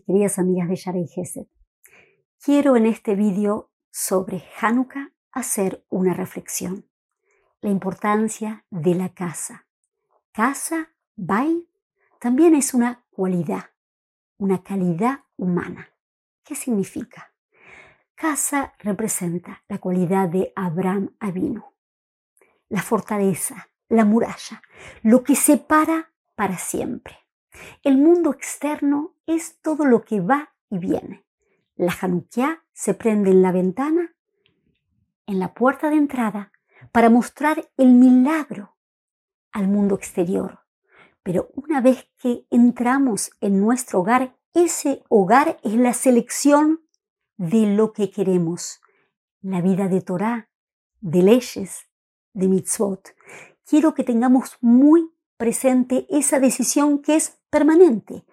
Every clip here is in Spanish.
queridas amigas de Shara y Gesed. Quiero en este vídeo sobre Hanukkah hacer una reflexión. La importancia de la casa. Casa, bai, también es una cualidad, una calidad humana. ¿Qué significa? Casa representa la cualidad de Abraham Avino, la fortaleza, la muralla, lo que separa para siempre. El mundo externo es todo lo que va y viene. La Hanukkah se prende en la ventana, en la puerta de entrada, para mostrar el milagro al mundo exterior. Pero una vez que entramos en nuestro hogar, ese hogar es la selección de lo que queremos. La vida de Torah, de leyes, de mitzvot. Quiero que tengamos muy presente esa decisión que es permanente.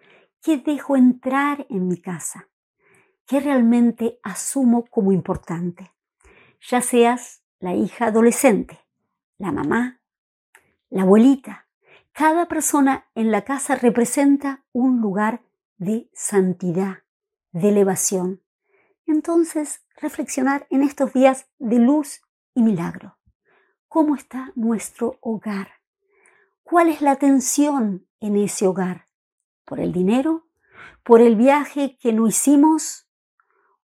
¿Qué dejo entrar en mi casa? ¿Qué realmente asumo como importante? Ya seas la hija adolescente, la mamá, la abuelita. Cada persona en la casa representa un lugar de santidad, de elevación. Entonces, reflexionar en estos días de luz y milagro. ¿Cómo está nuestro hogar? ¿Cuál es la tensión en ese hogar? ¿Por el dinero? ¿Por el viaje que no hicimos?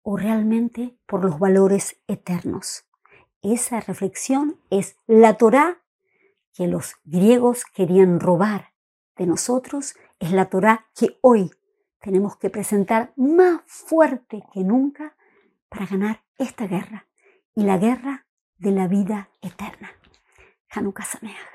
¿O realmente por los valores eternos? Esa reflexión es la Torá que los griegos querían robar de nosotros, es la Torá que hoy tenemos que presentar más fuerte que nunca para ganar esta guerra y la guerra de la vida eterna. Hanukkah Sameach.